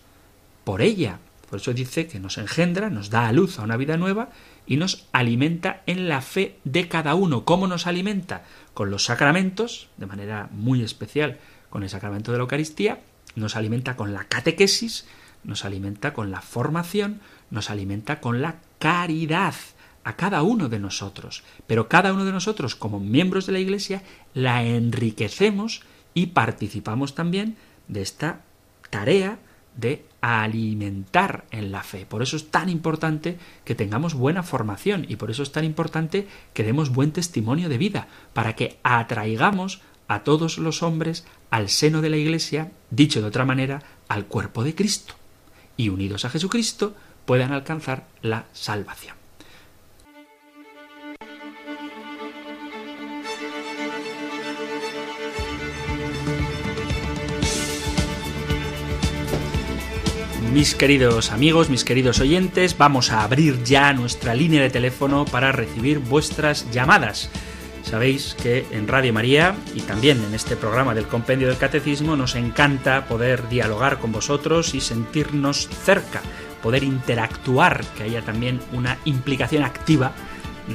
por ella. Por eso dice que nos engendra, nos da a luz a una vida nueva y nos alimenta en la fe de cada uno. ¿Cómo nos alimenta? Con los sacramentos, de manera muy especial con el sacramento de la Eucaristía, nos alimenta con la catequesis, nos alimenta con la formación, nos alimenta con la caridad a cada uno de nosotros. Pero cada uno de nosotros, como miembros de la Iglesia, la enriquecemos y participamos también de esta tarea de alimentar en la fe. Por eso es tan importante que tengamos buena formación y por eso es tan importante que demos buen testimonio de vida, para que atraigamos a todos los hombres al seno de la Iglesia, dicho de otra manera, al cuerpo de Cristo, y unidos a Jesucristo puedan alcanzar la salvación. Mis queridos amigos, mis queridos oyentes, vamos a abrir ya nuestra línea de teléfono para recibir vuestras llamadas. Sabéis que en Radio María y también en este programa del Compendio del Catecismo nos encanta poder dialogar con vosotros y sentirnos cerca, poder interactuar, que haya también una implicación activa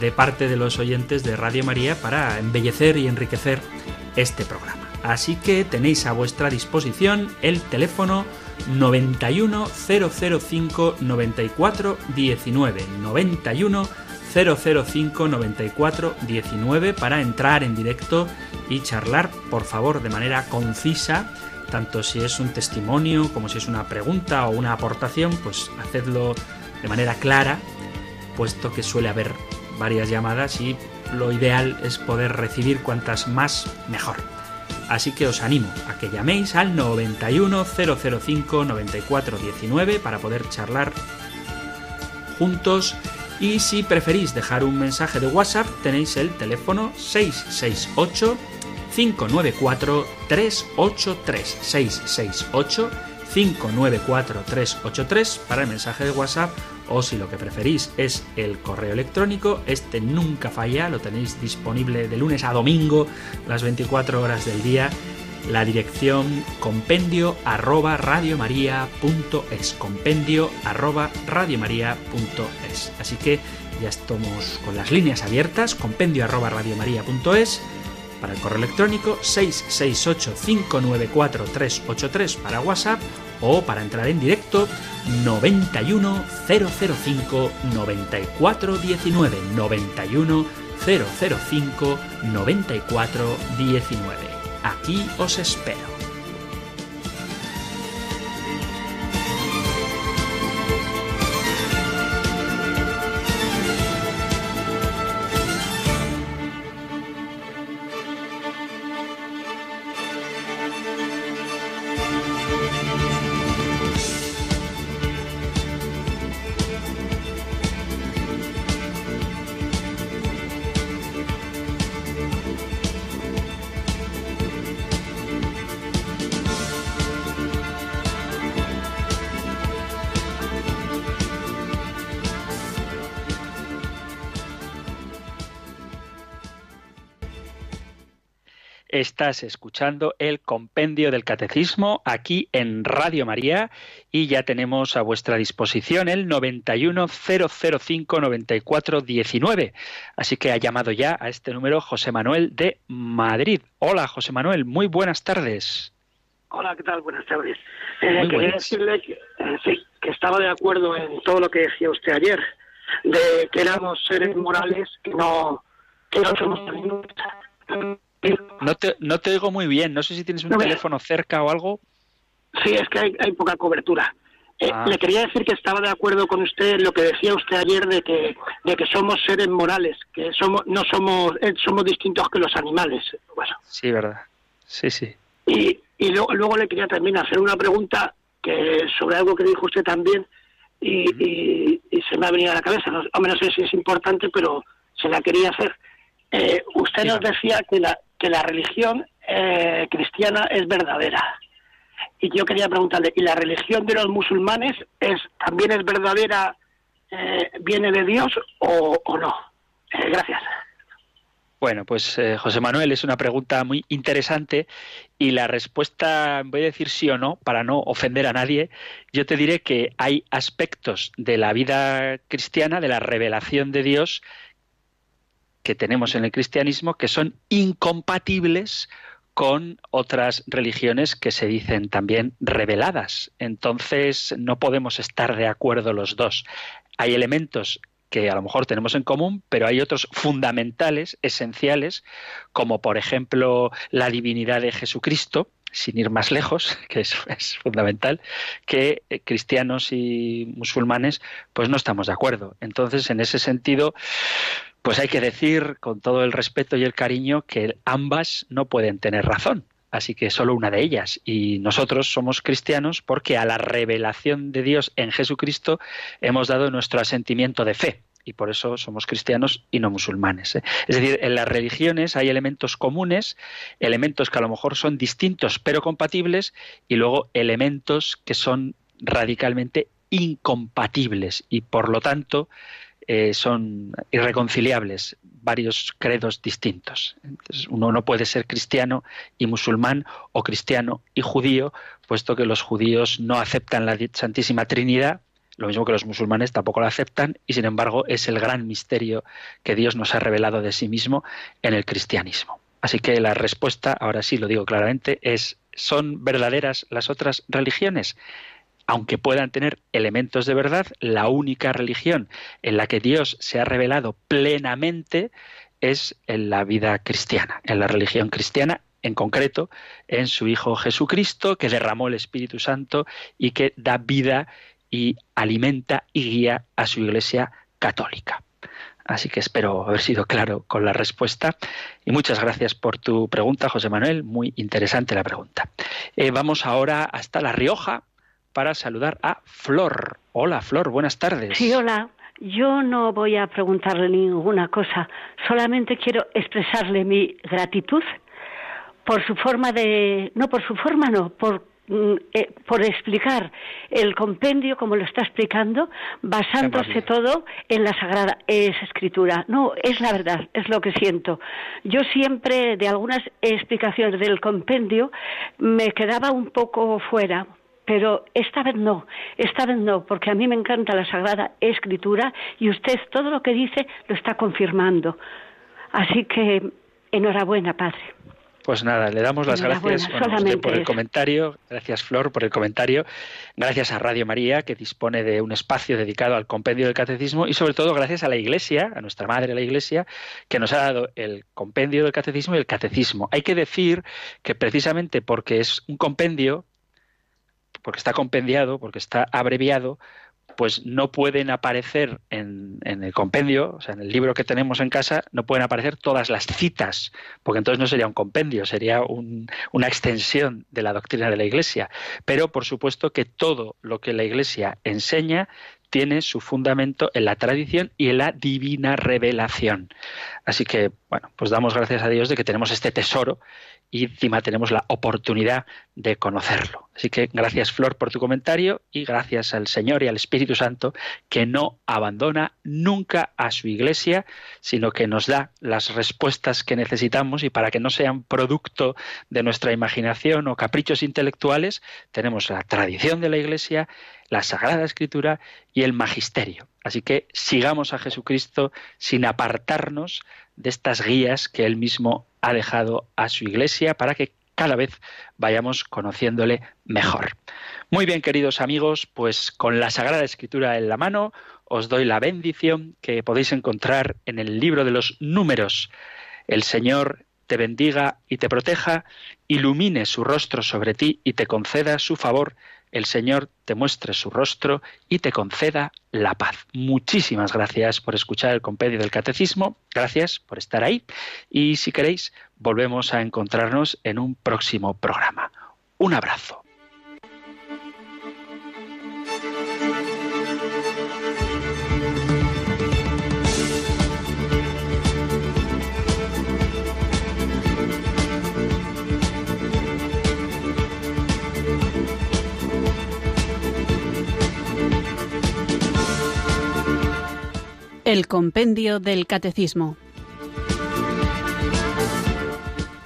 de parte de los oyentes de Radio María para embellecer y enriquecer este programa. Así que tenéis a vuestra disposición el teléfono 91 005 94 19 91 005 94 19 para entrar en directo y charlar, por favor, de manera concisa, tanto si es un testimonio como si es una pregunta o una aportación, pues hacedlo de manera clara, puesto que suele haber varias llamadas y lo ideal es poder recibir cuantas más mejor. Así que os animo a que llaméis al 91 005 94 19 para poder charlar juntos y si preferís dejar un mensaje de WhatsApp tenéis el teléfono 668 594 383 668 594 383 para el mensaje de WhatsApp. O si lo que preferís es el correo electrónico, este nunca falla, lo tenéis disponible de lunes a domingo, las 24 horas del día, la dirección compendio arroba radiomaria.es, compendio arroba radiomaria.es. Así que ya estamos con las líneas abiertas, compendio arroba radiomaria.es para el correo electrónico 668 594 383 para WhatsApp o para entrar en directo 91 005 94 19 91 005 94 19. Aquí os espero. Estás escuchando el compendio del catecismo aquí en Radio María y ya tenemos a vuestra disposición el 910059419. Así que ha llamado ya a este número José Manuel de Madrid. Hola José Manuel, muy buenas tardes. Hola, ¿qué tal? Buenas tardes. Eh, quería decirle que, eh, sí, que estaba de acuerdo en todo lo que decía usted ayer, de que éramos seres morales que no, que no somos no te, no te oigo muy bien. No sé si tienes un teléfono cerca o algo. Sí, es que hay, poca cobertura. Eh, ah. Le quería decir que estaba de acuerdo con usted en lo que decía usted ayer de que, de que somos seres morales, que somos no somos eh, somos distintos que los animales. Bueno. Sí, verdad. Sí, sí. Y, y luego, luego le quería también hacer una pregunta que sobre algo que dijo usted también y, y, se me ha venido a la cabeza. No, no sé si es importante, pero se la quería hacer. Eh, usted nos decía que la, que la religión eh, cristiana es verdadera. Y yo quería preguntarle, ¿y la religión de los musulmanes es también es verdadera, eh, viene de Dios o, no? Eh, gracias. Bueno, pues José Manuel, es una pregunta muy interesante y la respuesta, voy a decir sí o no, para no ofender a nadie, yo te diré que hay aspectos de la vida cristiana, de la revelación de Dios, que tenemos en el cristianismo que son incompatibles con otras religiones que se dicen también reveladas. Entonces no podemos estar de acuerdo los dos. Hay elementos que a lo mejor tenemos en común, pero hay otros fundamentales, esenciales, como por ejemplo la divinidad de Jesucristo, sin ir más lejos, que es, es, fundamental, que eh, cristianos y musulmanes pues no estamos de acuerdo. Entonces, en ese sentido, pues hay que decir, con todo el respeto y el cariño, que ambas no pueden tener razón. Así que solo una de ellas. Y nosotros somos cristianos porque a la revelación de Dios en Jesucristo hemos dado nuestro asentimiento de fe. Y por eso somos cristianos y no musulmanes. ¿eh? Es decir, en las religiones hay elementos comunes, elementos que a lo mejor son distintos pero compatibles, y luego elementos que son radicalmente incompatibles. Y por lo tanto, eh, son irreconciliables varios credos distintos. uno no puede ser cristiano y musulmán o cristiano y judío, puesto que los judíos no aceptan la Santísima Trinidad, lo mismo que los musulmanes tampoco la aceptan, y sin embargo es el gran misterio que Dios nos ha revelado de sí mismo en el cristianismo. Así que la respuesta, ahora sí lo digo claramente, es ¿son verdaderas las otras religiones? Aunque puedan tener elementos de verdad, la única religión en la que Dios se ha revelado plenamente es en la vida cristiana, en la religión cristiana, en concreto en su Hijo Jesucristo, que derramó el Espíritu Santo y que da vida y alimenta y guía a su Iglesia católica. Así que espero haber sido claro con la respuesta. Y muchas gracias por tu pregunta, José Manuel. Muy interesante la pregunta. Eh, vamos ahora hasta La Rioja, para saludar a Flor. Hola, Flor, buenas tardes. Sí, hola. Yo no voy a preguntarle ninguna cosa, solamente quiero expresarle mi gratitud por su forma de, no por su forma, no, por mm, eh, por explicar el compendio como lo está explicando, basándose todo en la Sagrada Escritura. No, es la verdad, es lo que siento. Yo siempre, de algunas explicaciones del compendio, me quedaba un poco fuera, pero esta vez no, esta vez no, porque a mí me encanta la Sagrada Escritura y usted todo lo que dice lo está confirmando. Así que enhorabuena, Padre. Pues nada, le damos las gracias por el comentario, gracias Flor por el comentario, gracias a Radio María que dispone de un espacio dedicado al compendio del catecismo y sobre todo gracias a la Iglesia, a nuestra Madre la Iglesia, que nos ha dado el compendio del catecismo y el catecismo. Hay que decir que precisamente porque es un compendio, porque está compendiado, porque está abreviado, pues no pueden aparecer en, el compendio, o sea, en el libro que tenemos en casa, no pueden aparecer todas las citas, porque entonces no sería un compendio, sería una extensión de la doctrina de la Iglesia. Pero, por supuesto, que todo lo que la Iglesia enseña tiene su fundamento en la tradición y en la divina revelación. Así que, bueno, pues damos gracias a Dios de que tenemos este tesoro y encima tenemos la oportunidad de conocerlo. Así que gracias Flor por tu comentario y gracias al Señor y al Espíritu Santo que no abandona nunca a su iglesia, sino que nos da las respuestas que necesitamos y para que no sean producto de nuestra imaginación o caprichos intelectuales, tenemos la tradición de la iglesia, la Sagrada Escritura y el Magisterio. Así que sigamos a Jesucristo sin apartarnos de estas guías que Él mismo ha dejado a su iglesia para que cada vez vayamos conociéndole mejor. Muy bien, queridos amigos, pues con la Sagrada Escritura en la mano, os doy la bendición que podéis encontrar en el libro de los números. El Señor te bendiga y te proteja, ilumine su rostro sobre ti y te conceda su favor el Señor te muestre su rostro y te conceda la paz. Muchísimas gracias por escuchar el compendio del catecismo, gracias por estar ahí y si queréis volvemos a encontrarnos en un próximo programa. Un abrazo. El Compendio del Catecismo.